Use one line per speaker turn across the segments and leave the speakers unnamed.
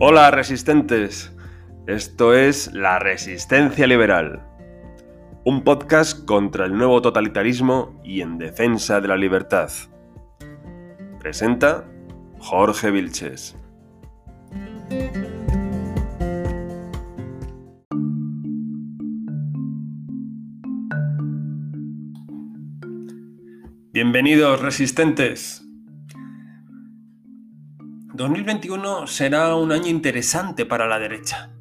Hola resistentes, esto es La Resistencia Liberal, un podcast contra el nuevo totalitarismo y en defensa de la libertad. Presenta Jorge Vilches. Bienvenidos resistentes. 2021 será un año interesante para la derecha.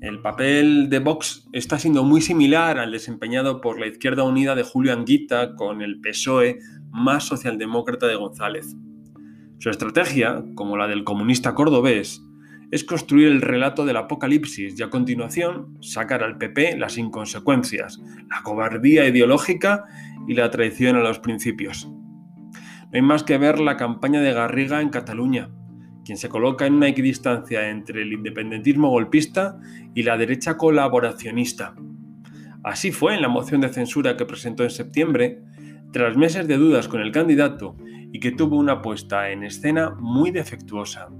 El papel de Vox está siendo muy similar al desempeñado por la Izquierda Unida de Julio Anguita con el PSOE más socialdemócrata de González. Su estrategia, como la del comunista cordobés, es construir el relato del apocalipsis y a continuación sacar al PP las inconsecuencias, la cobardía ideológica y la traición a los principios. No hay más que ver la campaña de Garriga en Cataluña, quien se coloca en una equidistancia entre el independentismo golpista y la derecha colaboracionista. Así fue en la moción de censura que presentó en septiembre, tras meses de dudas con el candidato y que tuvo una puesta en escena muy defectuosa.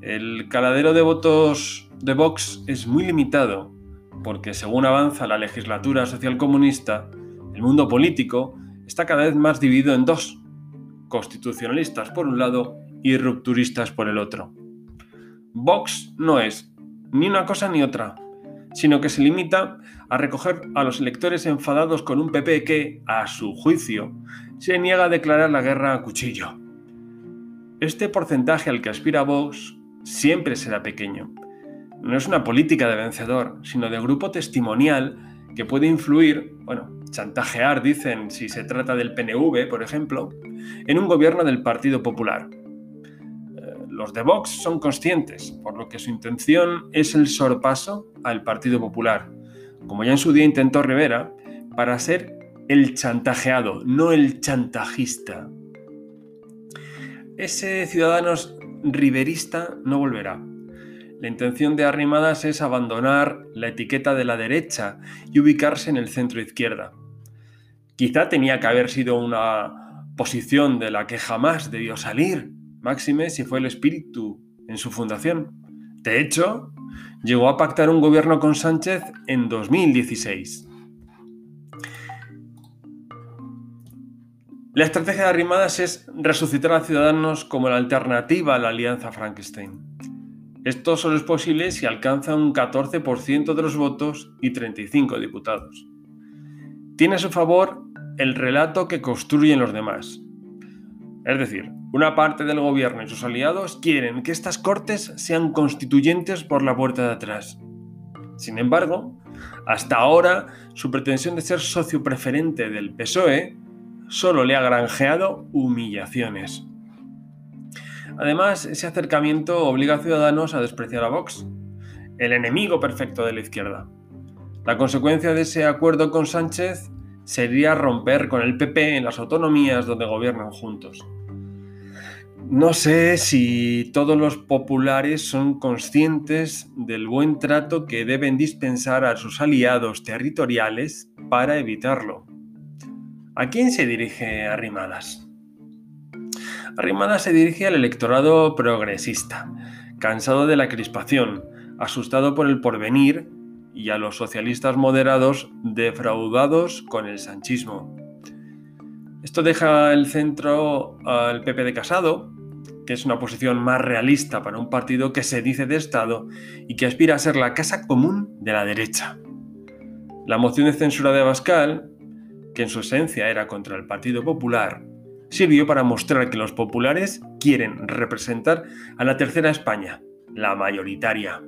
El caladero de votos de Vox es muy limitado, porque según avanza la legislatura socialcomunista, el mundo político está cada vez más dividido en dos, constitucionalistas por un lado y rupturistas por el otro. Vox no es ni una cosa ni otra, sino que se limita a recoger a los electores enfadados con un PP que, a su juicio, se niega a declarar la guerra a cuchillo. Este porcentaje al que aspira Vox siempre será pequeño. No es una política de vencedor, sino de grupo testimonial que puede influir, bueno, chantajear, dicen, si se trata del PNV, por ejemplo, en un gobierno del Partido Popular los de Vox son conscientes, por lo que su intención es el sorpaso al Partido Popular, como ya en su día intentó Rivera, para ser el chantajeado, no el chantajista. Ese Ciudadanos riverista no volverá. La intención de Arrimadas es abandonar la etiqueta de la derecha y ubicarse en el centro izquierda. Quizá tenía que haber sido una posición de la que jamás debió salir, máxime si fue el espíritu en su fundación. De hecho, llegó a pactar un gobierno con Sánchez en 2016. La estrategia de Arrimadas es resucitar a Ciudadanos como la alternativa a la alianza Frankenstein. Esto solo es posible si alcanza un 14% de los votos y 35 diputados. Tiene a su favor el relato que construyen los demás. Es decir, una parte del gobierno y sus aliados quieren que estas cortes sean constituyentes por la puerta de atrás. Sin embargo, hasta ahora su pretensión de ser socio preferente del PSOE solo le ha granjeado humillaciones. Además, ese acercamiento obliga a Ciudadanos a despreciar a Vox, el enemigo perfecto de la izquierda. La consecuencia de ese acuerdo con Sánchez sería romper con el PP en las autonomías donde gobiernan juntos. No sé si todos los populares son conscientes del buen trato que deben dispensar a sus aliados territoriales para evitarlo. ¿A quién se dirige Arrimadas? Arrimadas se dirige al electorado progresista, cansado de la crispación, asustado por el porvenir y a los socialistas moderados defraudados con el sanchismo. Esto deja el centro al PP de Casado, que es una posición más realista para un partido que se dice de Estado y que aspira a ser la casa común de la derecha. La moción de censura de Abascal, que en su esencia era contra el Partido Popular, sirvió para mostrar que los populares quieren representar a la tercera España, la mayoritaria.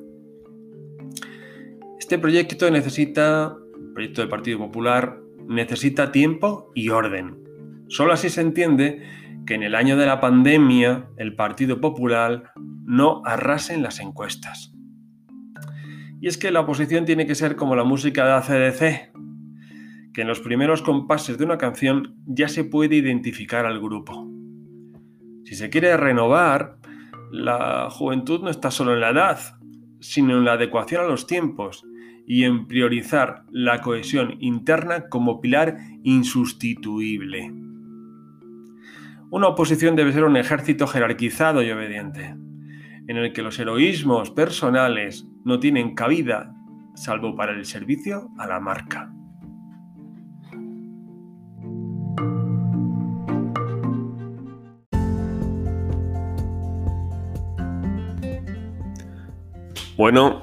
Este proyecto necesita, proyecto del Partido Popular, necesita tiempo y orden. Solo así se entiende que en el año de la pandemia el Partido Popular no arrase en las encuestas. Y es que la oposición tiene que ser como la música de ACDC, que en los primeros compases de una canción ya se puede identificar al grupo. Si se quiere renovar, la juventud no está solo en la edad, sino en la adecuación a los tiempos y en priorizar la cohesión interna como pilar insustituible. Una oposición debe ser un ejército jerarquizado y obediente. en el que los heroísmos personales no tienen cabida salvo para el servicio a la marca. Bueno,